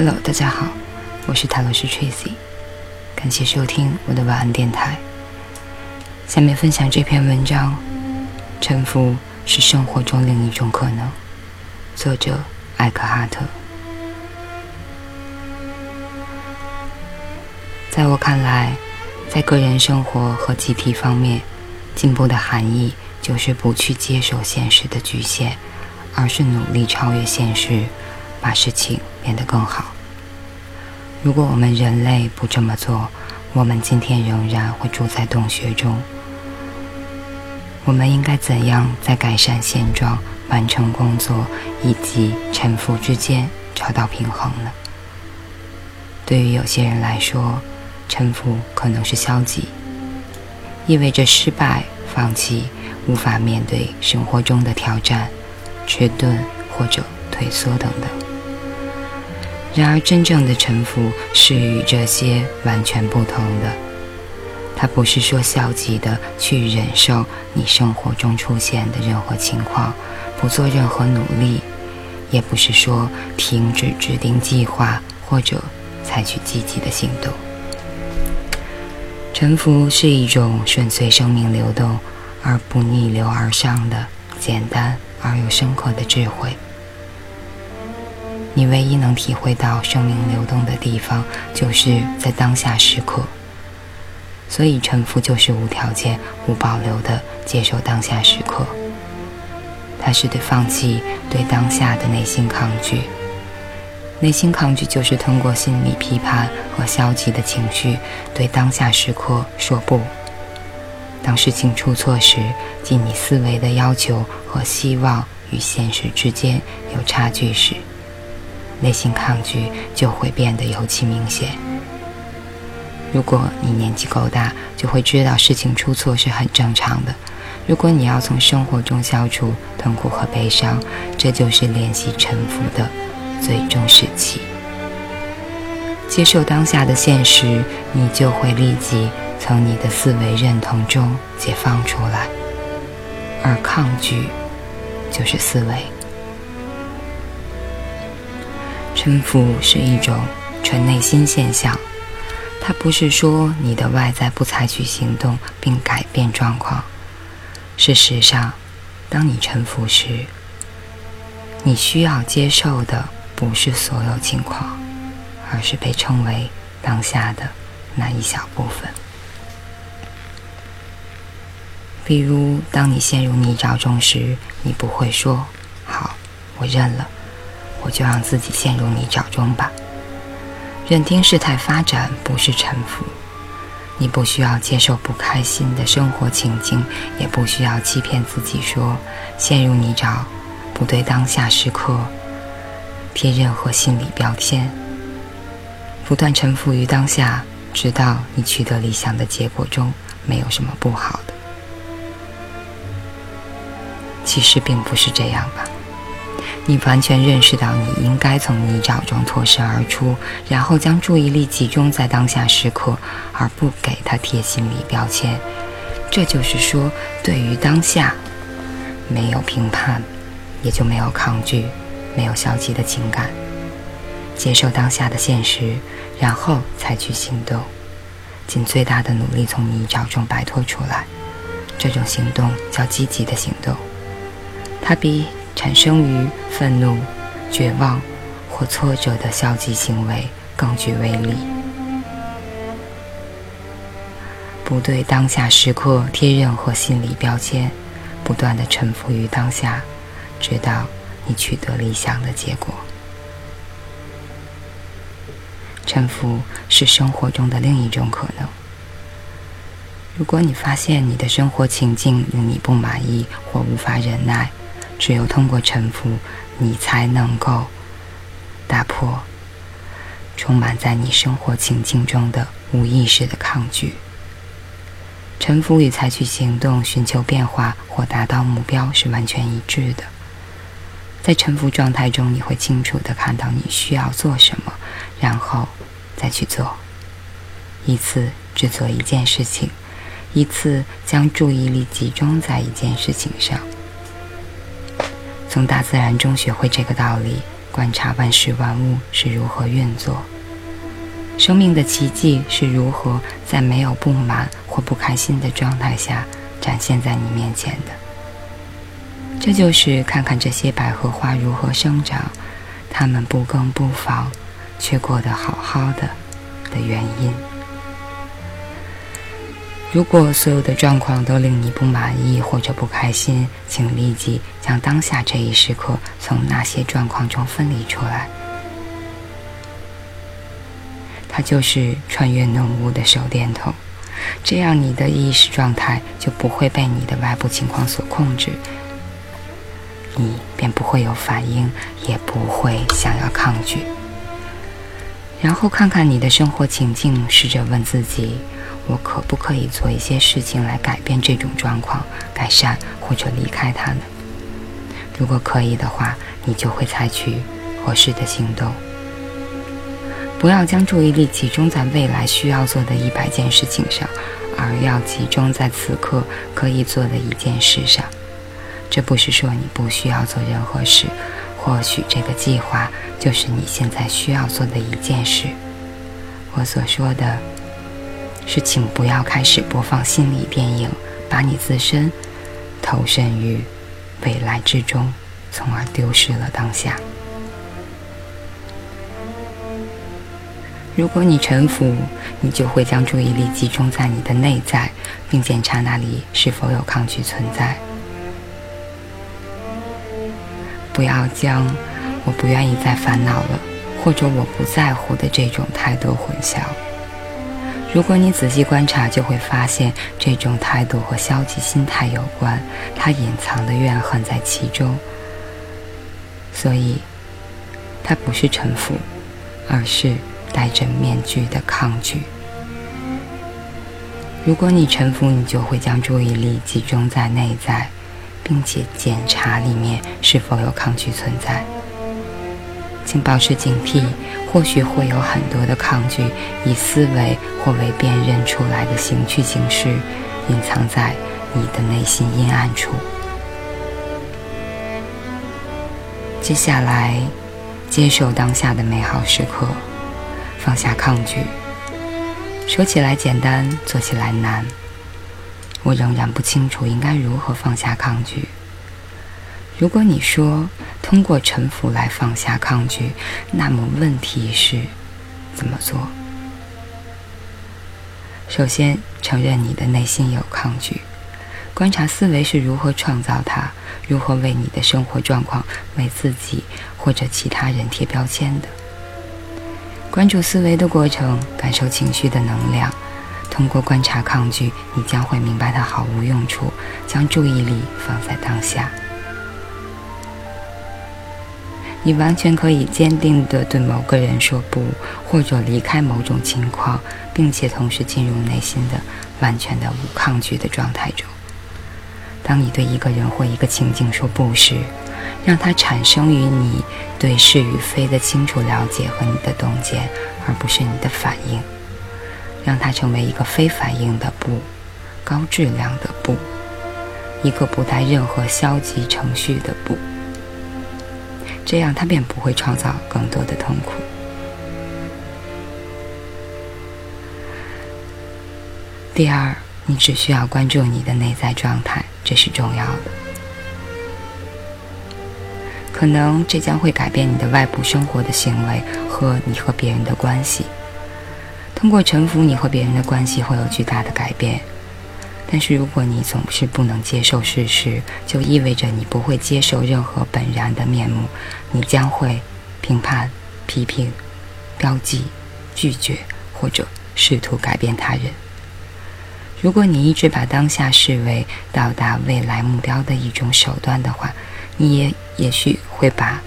Hello，大家好，我是塔罗斯 Tracy，感谢收听我的晚安电台。下面分享这篇文章：臣服是生活中另一种可能。作者艾克哈特。在我看来，在个人生活和集体方面，进步的含义就是不去接受现实的局限，而是努力超越现实。把事情变得更好。如果我们人类不这么做，我们今天仍然会住在洞穴中。我们应该怎样在改善现状、完成工作以及臣服之间找到平衡呢？对于有些人来说，臣服可能是消极，意味着失败、放弃、无法面对生活中的挑战、迟钝或者退缩等等。然而，真正的臣服是与这些完全不同的。它不是说消极的去忍受你生活中出现的任何情况，不做任何努力；也不是说停止制定计划或者采取积极的行动。臣服是一种顺随生命流动而不逆流而上的简单而又深刻的智慧。你唯一能体会到生命流动的地方，就是在当下时刻。所以，臣服就是无条件、无保留的接受当下时刻。它是对放弃对当下的内心抗拒。内心抗拒就是通过心理批判和消极的情绪，对当下时刻说不。当事情出错时，即你思维的要求和希望与现实之间有差距时。内心抗拒就会变得尤其明显。如果你年纪够大，就会知道事情出错是很正常的。如果你要从生活中消除痛苦和悲伤，这就是练习沉浮的最终时期。接受当下的现实，你就会立即从你的思维认同中解放出来，而抗拒就是思维。臣服是一种纯内心现象，它不是说你的外在不采取行动并改变状况。事实上，当你臣服时，你需要接受的不是所有情况，而是被称为当下的那一小部分。比如，当你陷入泥沼中时，你不会说“好，我认了”。我就让自己陷入泥沼中吧。认定事态发展不是臣服，你不需要接受不开心的生活情境，也不需要欺骗自己说陷入泥沼不对当下时刻贴任何心理标签。不断臣服于当下，直到你取得理想的结果中，没有什么不好的。其实并不是这样吧。你完全认识到你应该从泥沼中脱身而出，然后将注意力集中在当下时刻，而不给他贴心理标签。这就是说，对于当下，没有评判，也就没有抗拒，没有消极的情感。接受当下的现实，然后采取行动，尽最大的努力从泥沼中摆脱出来。这种行动叫积极的行动，它比。产生于愤怒、绝望或挫折的消极行为更具威力。不对当下时刻贴任何心理标签，不断的臣服于当下，直到你取得理想的结果。臣服是生活中的另一种可能。如果你发现你的生活情境令你不满意或无法忍耐，只有通过臣服，你才能够打破充满在你生活情境中的无意识的抗拒。臣服与采取行动、寻求变化或达到目标是完全一致的。在沉浮状态中，你会清楚的看到你需要做什么，然后再去做。一次只做一件事情，一次将注意力集中在一件事情上。从大自然中学会这个道理，观察万事万物是如何运作，生命的奇迹是如何在没有不满或不开心的状态下展现在你面前的。这就是看看这些百合花如何生长，它们不耕不防，却过得好好的的原因。如果所有的状况都令你不满意或者不开心，请立即将当下这一时刻从那些状况中分离出来。它就是穿越浓雾的手电筒，这样你的意识状态就不会被你的外部情况所控制，你便不会有反应，也不会想要抗拒。然后看看你的生活情境，试着问自己。我可不可以做一些事情来改变这种状况，改善或者离开它呢？如果可以的话，你就会采取合适的行动。不要将注意力集中在未来需要做的一百件事情上，而要集中在此刻可以做的一件事上。这不是说你不需要做任何事，或许这个计划就是你现在需要做的一件事。我所说的。是，请不要开始播放心理电影，把你自身投身于未来之中，从而丢失了当下。如果你臣服，你就会将注意力集中在你的内在，并检查那里是否有抗拒存在。不要将“我不愿意再烦恼了”或者“我不在乎”的这种态度混淆。如果你仔细观察，就会发现这种态度和消极心态有关，它隐藏的怨恨在其中。所以，它不是臣服，而是戴着面具的抗拒。如果你臣服，你就会将注意力集中在内在，并且检查里面是否有抗拒存在。请保持警惕。或许会有很多的抗拒，以思维或为辨认出来的形去形式，隐藏在你的内心阴暗处。接下来，接受当下的美好时刻，放下抗拒。说起来简单，做起来难。我仍然不清楚应该如何放下抗拒。如果你说通过臣服来放下抗拒，那么问题是怎么做？首先，承认你的内心有抗拒，观察思维是如何创造它，如何为你的生活状况、为自己或者其他人贴标签的。关注思维的过程，感受情绪的能量。通过观察抗拒，你将会明白它毫无用处。将注意力放在当下。你完全可以坚定地对某个人说不，或者离开某种情况，并且同时进入内心的完全的无抗拒的状态中。当你对一个人或一个情境说不时，让它产生于你对是与非的清楚了解和你的洞见，而不是你的反应。让它成为一个非反应的不，高质量的不，一个不带任何消极程序的不。这样，他便不会创造更多的痛苦。第二，你只需要关注你的内在状态，这是重要的。可能这将会改变你的外部生活的行为和你和别人的关系。通过臣服，你和别人的关系会有巨大的改变。但是，如果你总是不能接受事实，就意味着你不会接受任何本然的面目。你将会评判、批评、标记、拒绝或者试图改变他人。如果你一直把当下视为到达未来目标的一种手段的话，你也也许会把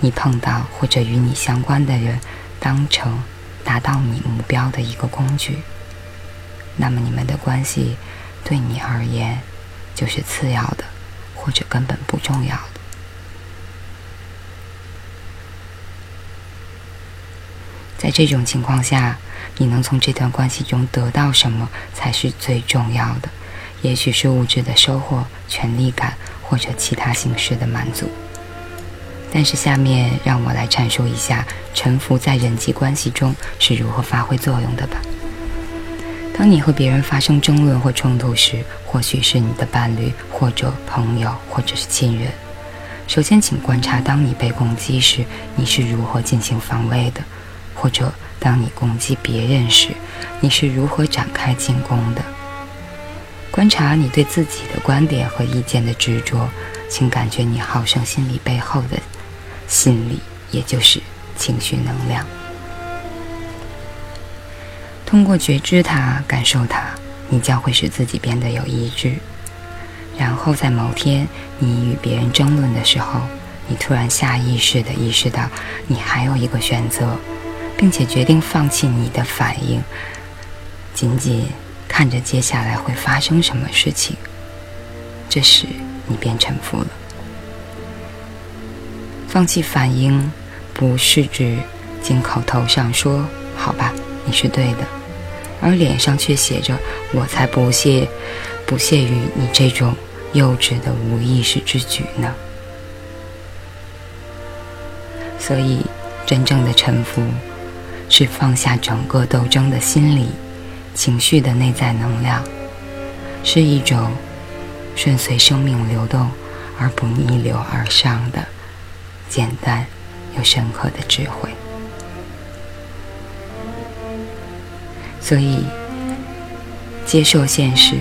你碰到或者与你相关的人当成达到你目标的一个工具。那么，你们的关系。对你而言，就是次要的，或者根本不重要的。在这种情况下，你能从这段关系中得到什么才是最重要的？也许是物质的收获、权力感，或者其他形式的满足。但是下面让我来阐述一下臣服在人际关系中是如何发挥作用的吧。当你和别人发生争论或冲突时，或许是你的伴侣，或者朋友，或者是亲人。首先，请观察，当你被攻击时，你是如何进行防卫的；或者，当你攻击别人时，你是如何展开进攻的。观察你对自己的观点和意见的执着，请感觉你好胜心理背后的心理，也就是情绪能量。通过觉知它、感受它，你将会使自己变得有意志。然后在某天你与别人争论的时候，你突然下意识地意识到你还有一个选择，并且决定放弃你的反应，仅仅看着接下来会发生什么事情。这时你便臣服了。放弃反应，不是指仅口头上说“好吧，你是对的”。而脸上却写着“我才不屑，不屑于你这种幼稚的无意识之举呢。”所以，真正的臣服，是放下整个斗争的心理、情绪的内在能量，是一种顺随生命流动而不逆流而上的简单又深刻的智慧。所以，接受现实，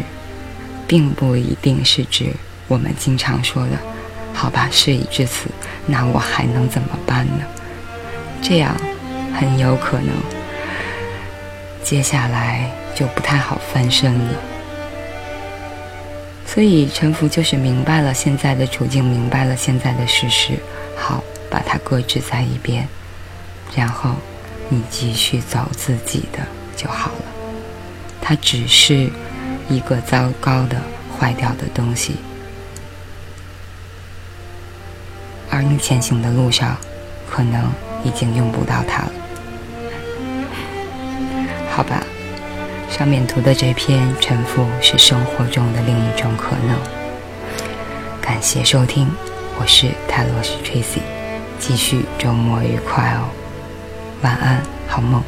并不一定是指我们经常说的“好吧，事已至此，那我还能怎么办呢？”这样很有可能，接下来就不太好翻身了。所以，臣服就是明白了现在的处境，明白了现在的事实，好，把它搁置在一边，然后你继续走自己的。就好了，它只是一个糟糕的、坏掉的东西，而你前行的路上，可能已经用不到它了。好吧，上面图的这篇沉浮是生活中的另一种可能。感谢收听，我是泰罗斯 Tracy，继续周末愉快哦，晚安，好梦。